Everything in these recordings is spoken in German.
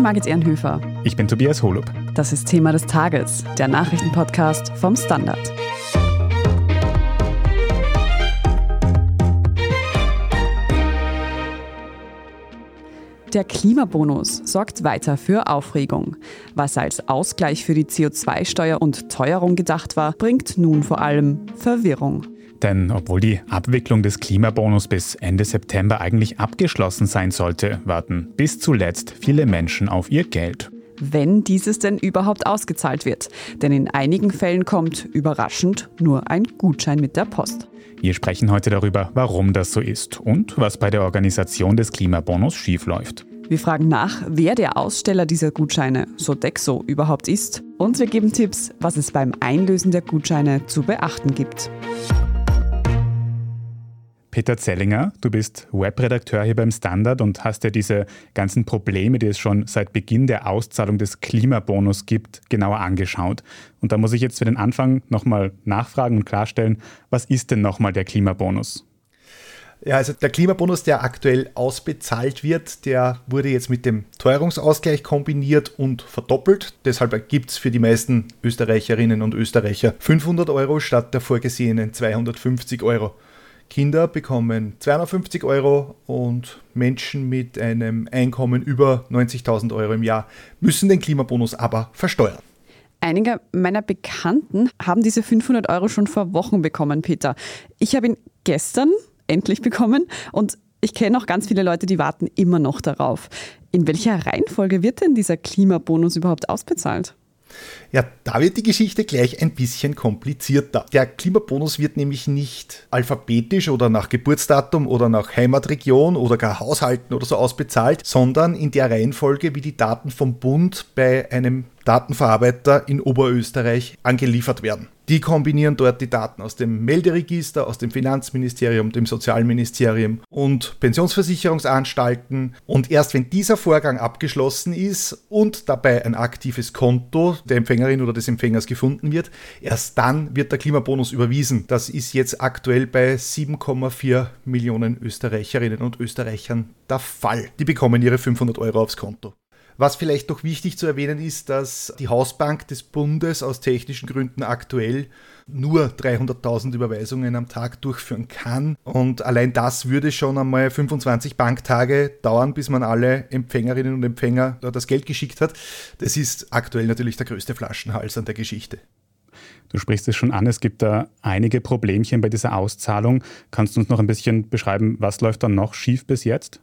bin Margit Ehrenhöfer. Ich bin Tobias Holub. Das ist Thema des Tages, der Nachrichtenpodcast vom Standard. Der Klimabonus sorgt weiter für Aufregung. Was als Ausgleich für die CO2-Steuer und Teuerung gedacht war, bringt nun vor allem Verwirrung. Denn obwohl die Abwicklung des Klimabonus bis Ende September eigentlich abgeschlossen sein sollte, warten bis zuletzt viele Menschen auf ihr Geld. Wenn dieses denn überhaupt ausgezahlt wird. Denn in einigen Fällen kommt überraschend nur ein Gutschein mit der Post. Wir sprechen heute darüber, warum das so ist und was bei der Organisation des Klimabonus schiefläuft. Wir fragen nach, wer der Aussteller dieser Gutscheine, Sodexo, überhaupt ist. Und wir geben Tipps, was es beim Einlösen der Gutscheine zu beachten gibt. Peter Zellinger, du bist Webredakteur hier beim Standard und hast dir diese ganzen Probleme, die es schon seit Beginn der Auszahlung des Klimabonus gibt, genauer angeschaut. Und da muss ich jetzt für den Anfang nochmal nachfragen und klarstellen, was ist denn nochmal der Klimabonus? Ja, also der Klimabonus, der aktuell ausbezahlt wird, der wurde jetzt mit dem Teuerungsausgleich kombiniert und verdoppelt. Deshalb gibt es für die meisten Österreicherinnen und Österreicher 500 Euro statt der vorgesehenen 250 Euro. Kinder bekommen 250 Euro und Menschen mit einem Einkommen über 90.000 Euro im Jahr müssen den Klimabonus aber versteuern. Einige meiner Bekannten haben diese 500 Euro schon vor Wochen bekommen, Peter. Ich habe ihn gestern endlich bekommen und ich kenne auch ganz viele Leute, die warten immer noch darauf. In welcher Reihenfolge wird denn dieser Klimabonus überhaupt ausbezahlt? Ja, da wird die Geschichte gleich ein bisschen komplizierter. Der Klimabonus wird nämlich nicht alphabetisch oder nach Geburtsdatum oder nach Heimatregion oder gar Haushalten oder so ausbezahlt, sondern in der Reihenfolge, wie die Daten vom Bund bei einem Datenverarbeiter in Oberösterreich angeliefert werden. Die kombinieren dort die Daten aus dem Melderegister, aus dem Finanzministerium, dem Sozialministerium und Pensionsversicherungsanstalten. Und erst wenn dieser Vorgang abgeschlossen ist und dabei ein aktives Konto der Empfängerin oder des Empfängers gefunden wird, erst dann wird der Klimabonus überwiesen. Das ist jetzt aktuell bei 7,4 Millionen Österreicherinnen und Österreichern der Fall. Die bekommen ihre 500 Euro aufs Konto. Was vielleicht noch wichtig zu erwähnen ist, dass die Hausbank des Bundes aus technischen Gründen aktuell nur 300.000 Überweisungen am Tag durchführen kann. Und allein das würde schon einmal 25 Banktage dauern, bis man alle Empfängerinnen und Empfänger das Geld geschickt hat. Das ist aktuell natürlich der größte Flaschenhals an der Geschichte. Du sprichst es schon an, es gibt da einige Problemchen bei dieser Auszahlung. Kannst du uns noch ein bisschen beschreiben, was läuft dann noch schief bis jetzt?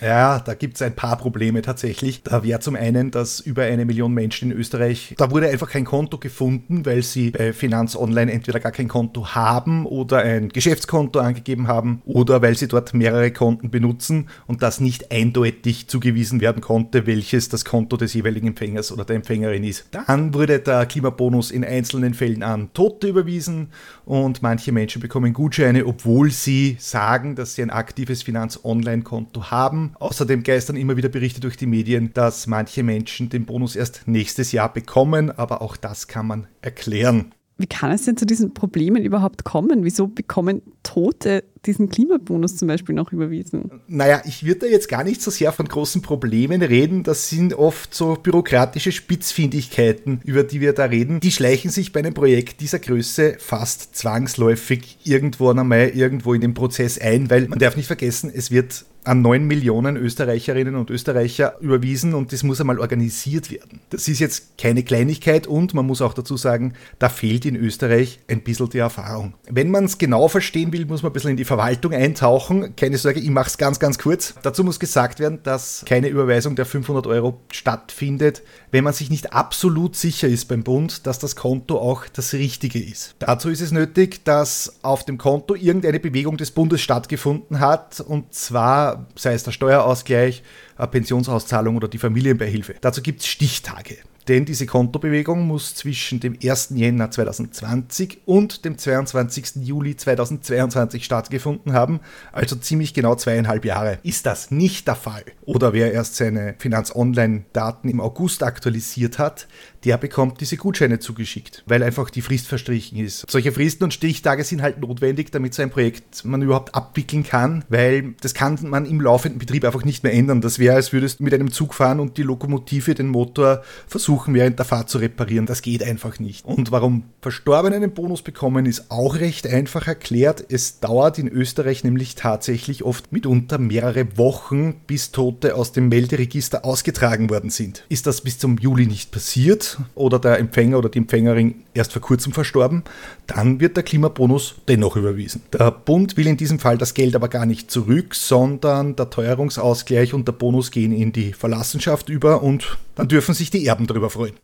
Ja, da gibt es ein paar Probleme tatsächlich. Da wäre zum einen, dass über eine Million Menschen in Österreich, da wurde einfach kein Konto gefunden, weil sie bei Finanz Online entweder gar kein Konto haben oder ein Geschäftskonto angegeben haben oder weil sie dort mehrere Konten benutzen und das nicht eindeutig zugewiesen werden konnte, welches das Konto des jeweiligen Empfängers oder der Empfängerin ist. Dann wurde der Klimabonus in einzelnen Fällen an Tote überwiesen und manche Menschen bekommen Gutscheine, obwohl sie sagen, dass sie ein aktives Finanz Online Konto haben haben. Außerdem geistern immer wieder Berichte durch die Medien, dass manche Menschen den Bonus erst nächstes Jahr bekommen, aber auch das kann man erklären. Wie kann es denn zu diesen Problemen überhaupt kommen? Wieso bekommen Tote diesen Klimabonus zum Beispiel noch überwiesen? Naja, ich würde da jetzt gar nicht so sehr von großen Problemen reden. Das sind oft so bürokratische Spitzfindigkeiten, über die wir da reden. Die schleichen sich bei einem Projekt dieser Größe fast zwangsläufig irgendwo einmal irgendwo in den Prozess ein, weil man darf nicht vergessen, es wird an 9 Millionen Österreicherinnen und Österreicher überwiesen und das muss einmal organisiert werden. Das ist jetzt keine Kleinigkeit und man muss auch dazu sagen, da fehlt in Österreich ein bisschen die Erfahrung. Wenn man es genau verstehen will, muss man ein bisschen in die Verwaltung eintauchen. Keine Sorge, ich mache es ganz, ganz kurz. Dazu muss gesagt werden, dass keine Überweisung der 500 Euro stattfindet, wenn man sich nicht absolut sicher ist beim Bund, dass das Konto auch das Richtige ist. Dazu ist es nötig, dass auf dem Konto irgendeine Bewegung des Bundes stattgefunden hat und zwar sei es der Steuerausgleich, Pensionsauszahlung oder die Familienbeihilfe. Dazu gibt es Stichtage. Denn diese Kontobewegung muss zwischen dem 1. Jänner 2020 und dem 22. Juli 2022 stattgefunden haben, also ziemlich genau zweieinhalb Jahre. Ist das nicht der Fall oder wer erst seine Finanz-Online-Daten im August aktualisiert hat, der bekommt diese Gutscheine zugeschickt, weil einfach die Frist verstrichen ist. Solche Fristen und Stichtage sind halt notwendig, damit so ein Projekt man überhaupt abwickeln kann, weil das kann man im laufenden Betrieb einfach nicht mehr ändern. Das wäre, als würdest du mit einem Zug fahren und die Lokomotive, den Motor versuchen während der Fahrt zu reparieren. Das geht einfach nicht. Und warum Verstorbene einen Bonus bekommen, ist auch recht einfach erklärt. Es dauert in Österreich nämlich tatsächlich oft mitunter mehrere Wochen, bis Tote aus dem Melderegister ausgetragen worden sind. Ist das bis zum Juli nicht passiert, oder der Empfänger oder die Empfängerin erst vor kurzem verstorben, dann wird der Klimabonus dennoch überwiesen. Der Bund will in diesem Fall das Geld aber gar nicht zurück, sondern der Teuerungsausgleich und der Bonus gehen in die Verlassenschaft über und dann dürfen sich die Erben darüber freuen.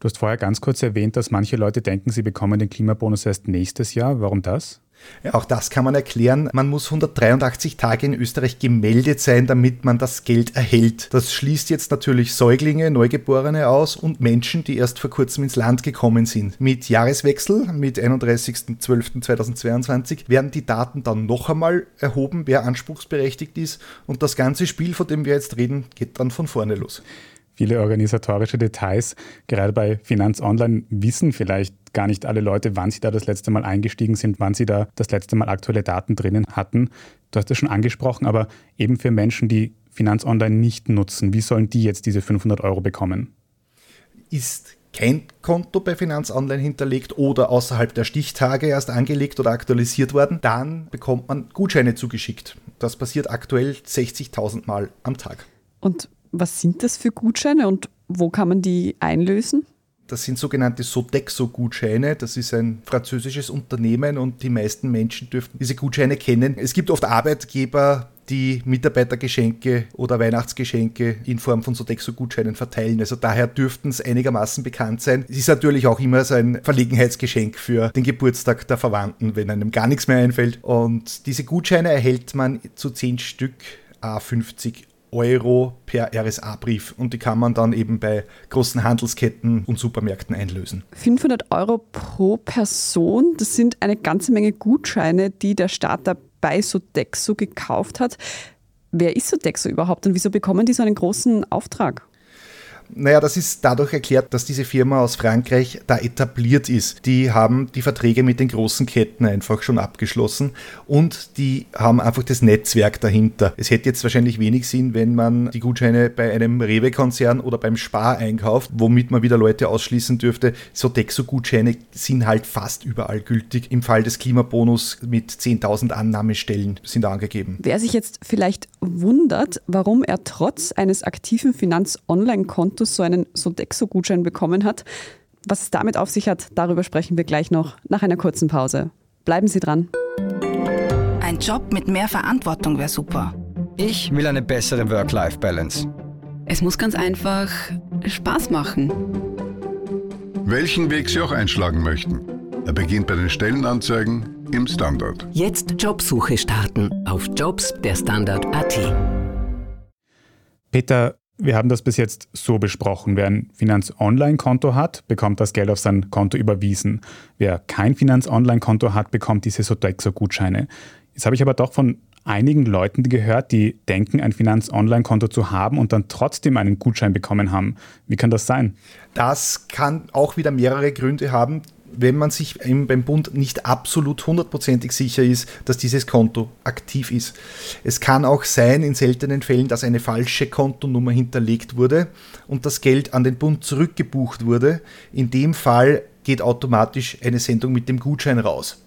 Du hast vorher ganz kurz erwähnt, dass manche Leute denken, sie bekommen den Klimabonus erst nächstes Jahr. Warum das? Ja, auch das kann man erklären. Man muss 183 Tage in Österreich gemeldet sein, damit man das Geld erhält. Das schließt jetzt natürlich Säuglinge, Neugeborene aus und Menschen, die erst vor kurzem ins Land gekommen sind. Mit Jahreswechsel, mit 31.12.2022, werden die Daten dann noch einmal erhoben, wer anspruchsberechtigt ist. Und das ganze Spiel, von dem wir jetzt reden, geht dann von vorne los viele organisatorische Details. Gerade bei Finanz Online wissen vielleicht gar nicht alle Leute, wann sie da das letzte Mal eingestiegen sind, wann sie da das letzte Mal aktuelle Daten drinnen hatten. Du hast es schon angesprochen, aber eben für Menschen, die Finanz Online nicht nutzen, wie sollen die jetzt diese 500 Euro bekommen? Ist kein Konto bei Finanz Online hinterlegt oder außerhalb der Stichtage erst angelegt oder aktualisiert worden, dann bekommt man Gutscheine zugeschickt. Das passiert aktuell 60.000 Mal am Tag. Und was sind das für Gutscheine und wo kann man die einlösen? Das sind sogenannte Sodexo-Gutscheine. Das ist ein französisches Unternehmen und die meisten Menschen dürften diese Gutscheine kennen. Es gibt oft Arbeitgeber, die Mitarbeitergeschenke oder Weihnachtsgeschenke in Form von Sodexo-Gutscheinen verteilen. Also daher dürften es einigermaßen bekannt sein. Es ist natürlich auch immer so ein Verlegenheitsgeschenk für den Geburtstag der Verwandten, wenn einem gar nichts mehr einfällt. Und diese Gutscheine erhält man zu 10 Stück A50 Euro per RSA-Brief und die kann man dann eben bei großen Handelsketten und Supermärkten einlösen. 500 Euro pro Person, das sind eine ganze Menge Gutscheine, die der Staat dabei Sodexo gekauft hat. Wer ist Sodexo überhaupt und wieso bekommen die so einen großen Auftrag? Naja, das ist dadurch erklärt, dass diese Firma aus Frankreich da etabliert ist. Die haben die Verträge mit den großen Ketten einfach schon abgeschlossen und die haben einfach das Netzwerk dahinter. Es hätte jetzt wahrscheinlich wenig Sinn, wenn man die Gutscheine bei einem Rewe-Konzern oder beim Spar einkauft, womit man wieder Leute ausschließen dürfte. Sodexo-Gutscheine sind halt fast überall gültig. Im Fall des Klimabonus mit 10.000 Annahmestellen sind angegeben. Wer sich jetzt vielleicht wundert, warum er trotz eines aktiven Finanz-Online-Kontos Autos so einen Sodexo-Gutschein bekommen hat. Was es damit auf sich hat, darüber sprechen wir gleich noch nach einer kurzen Pause. Bleiben Sie dran. Ein Job mit mehr Verantwortung wäre super. Ich will eine bessere Work-Life-Balance. Es muss ganz einfach Spaß machen. Welchen Weg Sie auch einschlagen möchten. Er beginnt bei den Stellenanzeigen im Standard. Jetzt Jobsuche starten auf Jobs der Standard.at. Peter, wir haben das bis jetzt so besprochen. Wer ein Finanz-Online-Konto hat, bekommt das Geld auf sein Konto überwiesen. Wer kein Finanz-Online-Konto hat, bekommt diese Sodexo-Gutscheine. Jetzt habe ich aber doch von einigen Leuten gehört, die denken, ein Finanz-Online-Konto zu haben und dann trotzdem einen Gutschein bekommen haben. Wie kann das sein? Das kann auch wieder mehrere Gründe haben wenn man sich beim Bund nicht absolut hundertprozentig sicher ist, dass dieses Konto aktiv ist. Es kann auch sein, in seltenen Fällen, dass eine falsche Kontonummer hinterlegt wurde und das Geld an den Bund zurückgebucht wurde. In dem Fall geht automatisch eine Sendung mit dem Gutschein raus.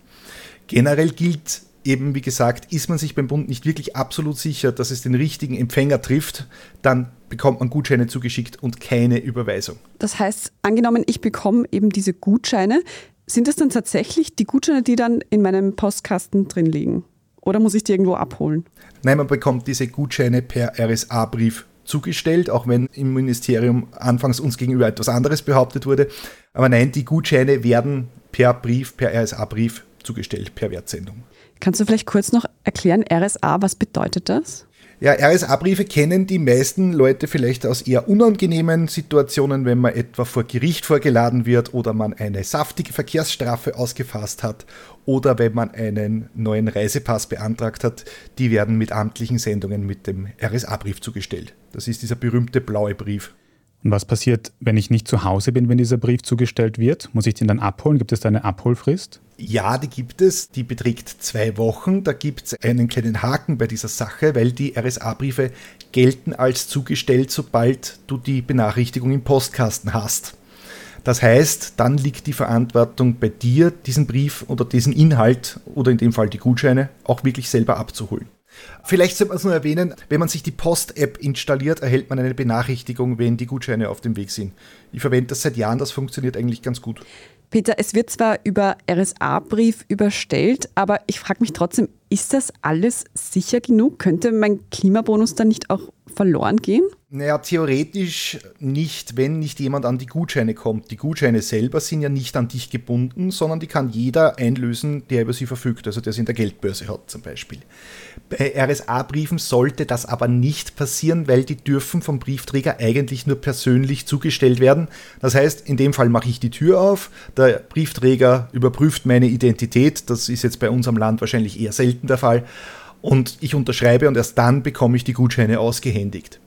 Generell gilt eben, wie gesagt, ist man sich beim Bund nicht wirklich absolut sicher, dass es den richtigen Empfänger trifft, dann bekommt man Gutscheine zugeschickt und keine Überweisung. Das heißt, angenommen, ich bekomme eben diese Gutscheine, sind das dann tatsächlich die Gutscheine, die dann in meinem Postkasten drin liegen? Oder muss ich die irgendwo abholen? Nein, man bekommt diese Gutscheine per RSA-Brief zugestellt, auch wenn im Ministerium anfangs uns gegenüber etwas anderes behauptet wurde. Aber nein, die Gutscheine werden per Brief, per RSA-Brief zugestellt, per Wertsendung. Kannst du vielleicht kurz noch erklären, RSA, was bedeutet das? Ja, RSA-Briefe kennen die meisten Leute vielleicht aus eher unangenehmen Situationen, wenn man etwa vor Gericht vorgeladen wird oder man eine saftige Verkehrsstrafe ausgefasst hat oder wenn man einen neuen Reisepass beantragt hat. Die werden mit amtlichen Sendungen mit dem RSA-Brief zugestellt. Das ist dieser berühmte blaue Brief. Und was passiert, wenn ich nicht zu Hause bin, wenn dieser Brief zugestellt wird? Muss ich den dann abholen? Gibt es da eine Abholfrist? Ja, die gibt es. Die beträgt zwei Wochen. Da gibt es einen kleinen Haken bei dieser Sache, weil die RSA-Briefe gelten als zugestellt, sobald du die Benachrichtigung im Postkasten hast. Das heißt, dann liegt die Verantwortung bei dir, diesen Brief oder diesen Inhalt oder in dem Fall die Gutscheine auch wirklich selber abzuholen. Vielleicht sollte man es nur erwähnen, wenn man sich die Post-App installiert, erhält man eine Benachrichtigung, wenn die Gutscheine auf dem Weg sind. Ich verwende das seit Jahren, das funktioniert eigentlich ganz gut. Peter, es wird zwar über RSA-Brief überstellt, aber ich frage mich trotzdem, ist das alles sicher genug? Könnte mein Klimabonus dann nicht auch verloren gehen? Naja, theoretisch nicht, wenn nicht jemand an die Gutscheine kommt. Die Gutscheine selber sind ja nicht an dich gebunden, sondern die kann jeder einlösen, der über sie verfügt, also der sie in der Geldbörse hat zum Beispiel. Bei RSA-Briefen sollte das aber nicht passieren, weil die dürfen vom Briefträger eigentlich nur persönlich zugestellt werden. Das heißt, in dem Fall mache ich die Tür auf, der Briefträger überprüft meine Identität, das ist jetzt bei unserem Land wahrscheinlich eher selten der Fall, und ich unterschreibe und erst dann bekomme ich die Gutscheine ausgehändigt.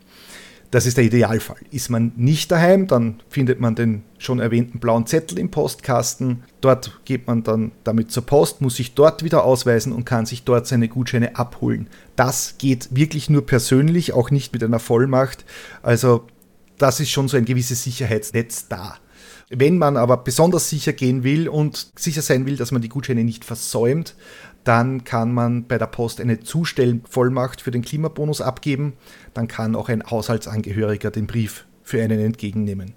Das ist der Idealfall. Ist man nicht daheim, dann findet man den schon erwähnten blauen Zettel im Postkasten. Dort geht man dann damit zur Post, muss sich dort wieder ausweisen und kann sich dort seine Gutscheine abholen. Das geht wirklich nur persönlich, auch nicht mit einer Vollmacht. Also das ist schon so ein gewisses Sicherheitsnetz da. Wenn man aber besonders sicher gehen will und sicher sein will, dass man die Gutscheine nicht versäumt, dann kann man bei der Post eine Zustellvollmacht für den Klimabonus abgeben. Dann kann auch ein Haushaltsangehöriger den Brief für einen entgegennehmen.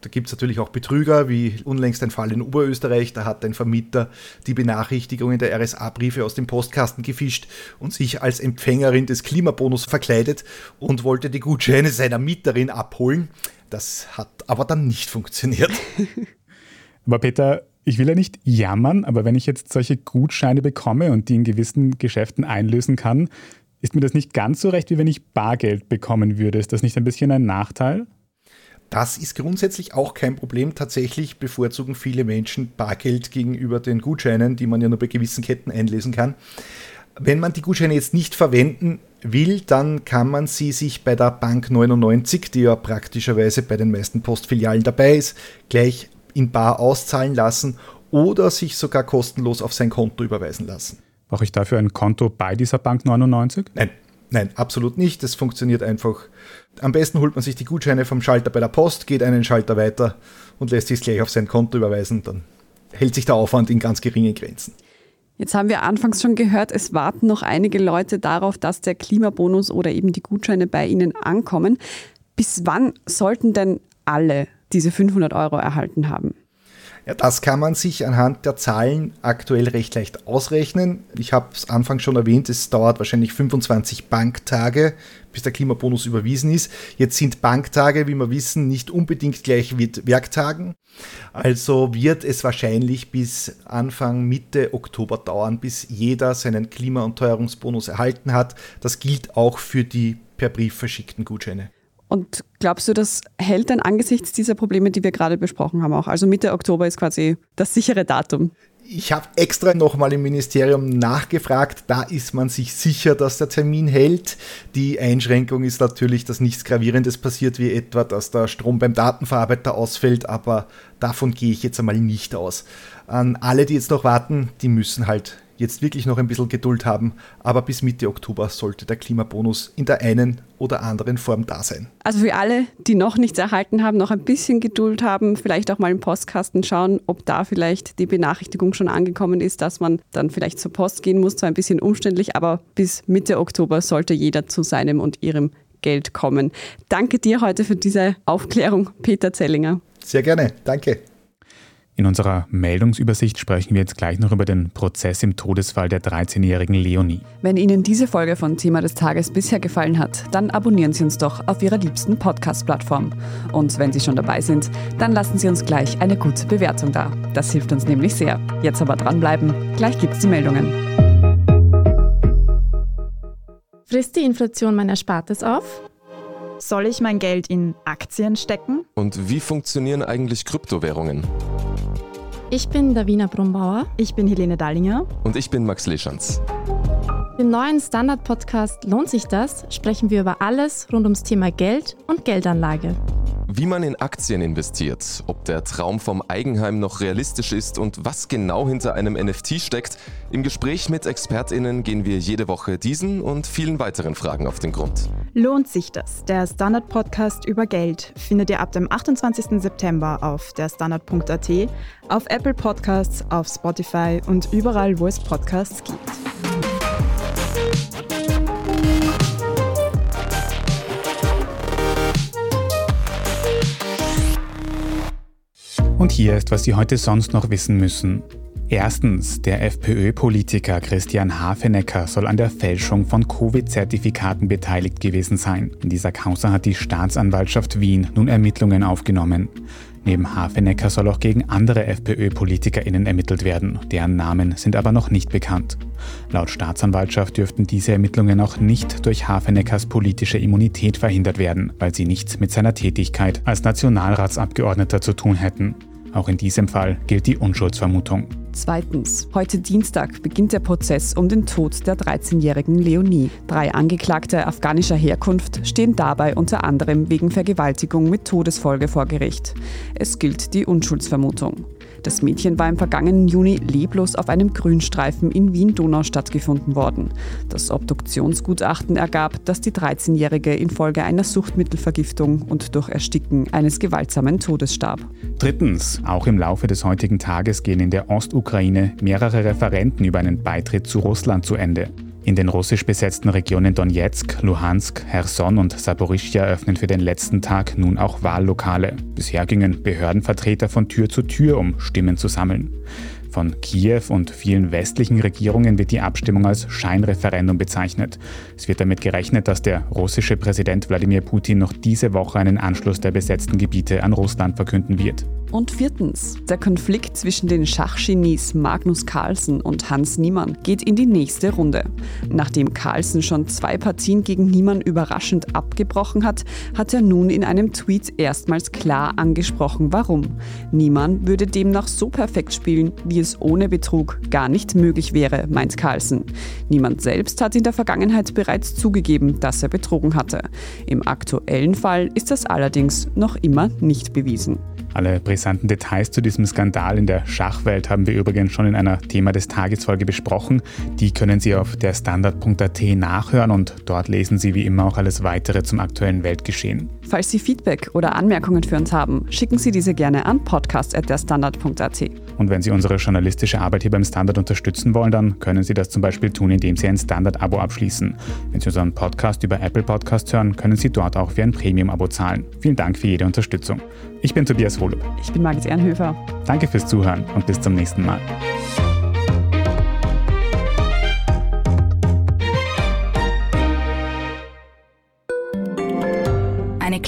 Da gibt es natürlich auch Betrüger, wie unlängst ein Fall in Oberösterreich. Da hat ein Vermieter die Benachrichtigungen der RSA-Briefe aus dem Postkasten gefischt und sich als Empfängerin des Klimabonus verkleidet und wollte die Gutscheine seiner Mieterin abholen. Das hat aber dann nicht funktioniert. aber Peter, ich will ja nicht jammern, aber wenn ich jetzt solche Gutscheine bekomme und die in gewissen Geschäften einlösen kann, ist mir das nicht ganz so recht, wie wenn ich Bargeld bekommen würde. Ist das nicht ein bisschen ein Nachteil? Das ist grundsätzlich auch kein Problem. Tatsächlich bevorzugen viele Menschen Bargeld gegenüber den Gutscheinen, die man ja nur bei gewissen Ketten einlesen kann. Wenn man die Gutscheine jetzt nicht verwenden will, dann kann man sie sich bei der Bank 99, die ja praktischerweise bei den meisten Postfilialen dabei ist, gleich in Bar auszahlen lassen oder sich sogar kostenlos auf sein Konto überweisen lassen. Brauche ich dafür ein Konto bei dieser Bank 99? Nein, nein, absolut nicht. Das funktioniert einfach. Am besten holt man sich die Gutscheine vom Schalter bei der Post, geht einen Schalter weiter und lässt sich gleich auf sein Konto überweisen. Dann hält sich der Aufwand in ganz geringen Grenzen. Jetzt haben wir anfangs schon gehört, es warten noch einige Leute darauf, dass der Klimabonus oder eben die Gutscheine bei ihnen ankommen. Bis wann sollten denn alle diese 500 Euro erhalten haben. Ja, das kann man sich anhand der Zahlen aktuell recht leicht ausrechnen. Ich habe es anfangs schon erwähnt, es dauert wahrscheinlich 25 Banktage, bis der Klimabonus überwiesen ist. Jetzt sind Banktage, wie wir wissen, nicht unbedingt gleich mit Werktagen. Also wird es wahrscheinlich bis Anfang, Mitte Oktober dauern, bis jeder seinen Klima- und Teuerungsbonus erhalten hat. Das gilt auch für die per Brief verschickten Gutscheine. Und glaubst du, das hält dann angesichts dieser Probleme, die wir gerade besprochen haben, auch? Also Mitte Oktober ist quasi das sichere Datum. Ich habe extra nochmal im Ministerium nachgefragt. Da ist man sich sicher, dass der Termin hält. Die Einschränkung ist natürlich, dass nichts Gravierendes passiert, wie etwa, dass der Strom beim Datenverarbeiter ausfällt. Aber davon gehe ich jetzt einmal nicht aus. An alle, die jetzt noch warten, die müssen halt jetzt wirklich noch ein bisschen Geduld haben, aber bis Mitte Oktober sollte der Klimabonus in der einen oder anderen Form da sein. Also für alle, die noch nichts erhalten haben, noch ein bisschen Geduld haben, vielleicht auch mal im Postkasten schauen, ob da vielleicht die Benachrichtigung schon angekommen ist, dass man dann vielleicht zur Post gehen muss. Zwar ein bisschen umständlich, aber bis Mitte Oktober sollte jeder zu seinem und ihrem Geld kommen. Danke dir heute für diese Aufklärung, Peter Zellinger. Sehr gerne, danke. In unserer Meldungsübersicht sprechen wir jetzt gleich noch über den Prozess im Todesfall der 13-jährigen Leonie. Wenn Ihnen diese Folge von Thema des Tages bisher gefallen hat, dann abonnieren Sie uns doch auf Ihrer liebsten Podcast-Plattform. Und wenn Sie schon dabei sind, dann lassen Sie uns gleich eine gute Bewertung da. Das hilft uns nämlich sehr. Jetzt aber dranbleiben, gleich gibt's die Meldungen. Frisst die Inflation mein Erspartes auf? Soll ich mein Geld in Aktien stecken? Und wie funktionieren eigentlich Kryptowährungen? Ich bin Davina Brumbauer. Ich bin Helene Dallinger. Und ich bin Max Leschanz. Im neuen Standard-Podcast Lohnt sich das? sprechen wir über alles rund ums Thema Geld und Geldanlage. Wie man in Aktien investiert, ob der Traum vom Eigenheim noch realistisch ist und was genau hinter einem NFT steckt. Im Gespräch mit ExpertInnen gehen wir jede Woche diesen und vielen weiteren Fragen auf den Grund. Lohnt sich das? Der Standard-Podcast über Geld findet ihr ab dem 28. September auf derstandard.at, auf Apple Podcasts, auf Spotify und überall, wo es Podcasts gibt. Und hier ist, was Sie heute sonst noch wissen müssen. Erstens, der FPÖ-Politiker Christian Hafenecker soll an der Fälschung von Covid-Zertifikaten beteiligt gewesen sein. In dieser Causa hat die Staatsanwaltschaft Wien nun Ermittlungen aufgenommen. Neben Hafenecker soll auch gegen andere FPÖ-PolitikerInnen ermittelt werden. Deren Namen sind aber noch nicht bekannt. Laut Staatsanwaltschaft dürften diese Ermittlungen auch nicht durch Hafeneckers politische Immunität verhindert werden, weil sie nichts mit seiner Tätigkeit als Nationalratsabgeordneter zu tun hätten. Auch in diesem Fall gilt die Unschuldsvermutung. Zweitens. Heute Dienstag beginnt der Prozess um den Tod der 13-jährigen Leonie. Drei Angeklagte afghanischer Herkunft stehen dabei unter anderem wegen Vergewaltigung mit Todesfolge vor Gericht. Es gilt die Unschuldsvermutung. Das Mädchen war im vergangenen Juni leblos auf einem Grünstreifen in Wien-Donau stattgefunden worden. Das Obduktionsgutachten ergab, dass die 13-Jährige infolge einer Suchtmittelvergiftung und durch Ersticken eines gewaltsamen Todes starb. Drittens. Auch im Laufe des heutigen Tages gehen in der Ostukraine mehrere Referenten über einen Beitritt zu Russland zu Ende. In den russisch besetzten Regionen Donetsk, Luhansk, Herson und Saporischja öffnen für den letzten Tag nun auch Wahllokale. Bisher gingen Behördenvertreter von Tür zu Tür, um Stimmen zu sammeln. Von Kiew und vielen westlichen Regierungen wird die Abstimmung als Scheinreferendum bezeichnet. Es wird damit gerechnet, dass der russische Präsident Wladimir Putin noch diese Woche einen Anschluss der besetzten Gebiete an Russland verkünden wird. Und viertens, der Konflikt zwischen den Schachgenies Magnus Carlsen und Hans Niemann geht in die nächste Runde. Nachdem Carlsen schon zwei Partien gegen Niemann überraschend abgebrochen hat, hat er nun in einem Tweet erstmals klar angesprochen, warum. Niemann würde demnach so perfekt spielen, wie es ohne Betrug gar nicht möglich wäre, meint Carlsen. Niemand selbst hat in der Vergangenheit bereits zugegeben, dass er betrogen hatte. Im aktuellen Fall ist das allerdings noch immer nicht bewiesen. Alle brisanten Details zu diesem Skandal in der Schachwelt haben wir übrigens schon in einer Thema des Tagesfolge besprochen. Die können Sie auf der Standard.at nachhören und dort lesen Sie wie immer auch alles weitere zum aktuellen Weltgeschehen. Falls Sie Feedback oder Anmerkungen für uns haben, schicken Sie diese gerne an podcast.derstandard.at. Und wenn Sie unsere journalistische Arbeit hier beim Standard unterstützen wollen, dann können Sie das zum Beispiel tun, indem Sie ein Standard-Abo abschließen. Wenn Sie unseren Podcast über Apple Podcasts hören, können Sie dort auch für ein Premium-Abo zahlen. Vielen Dank für jede Unterstützung. Ich bin Tobias Holub. Ich bin Margit Ehrenhöfer. Danke fürs Zuhören und bis zum nächsten Mal.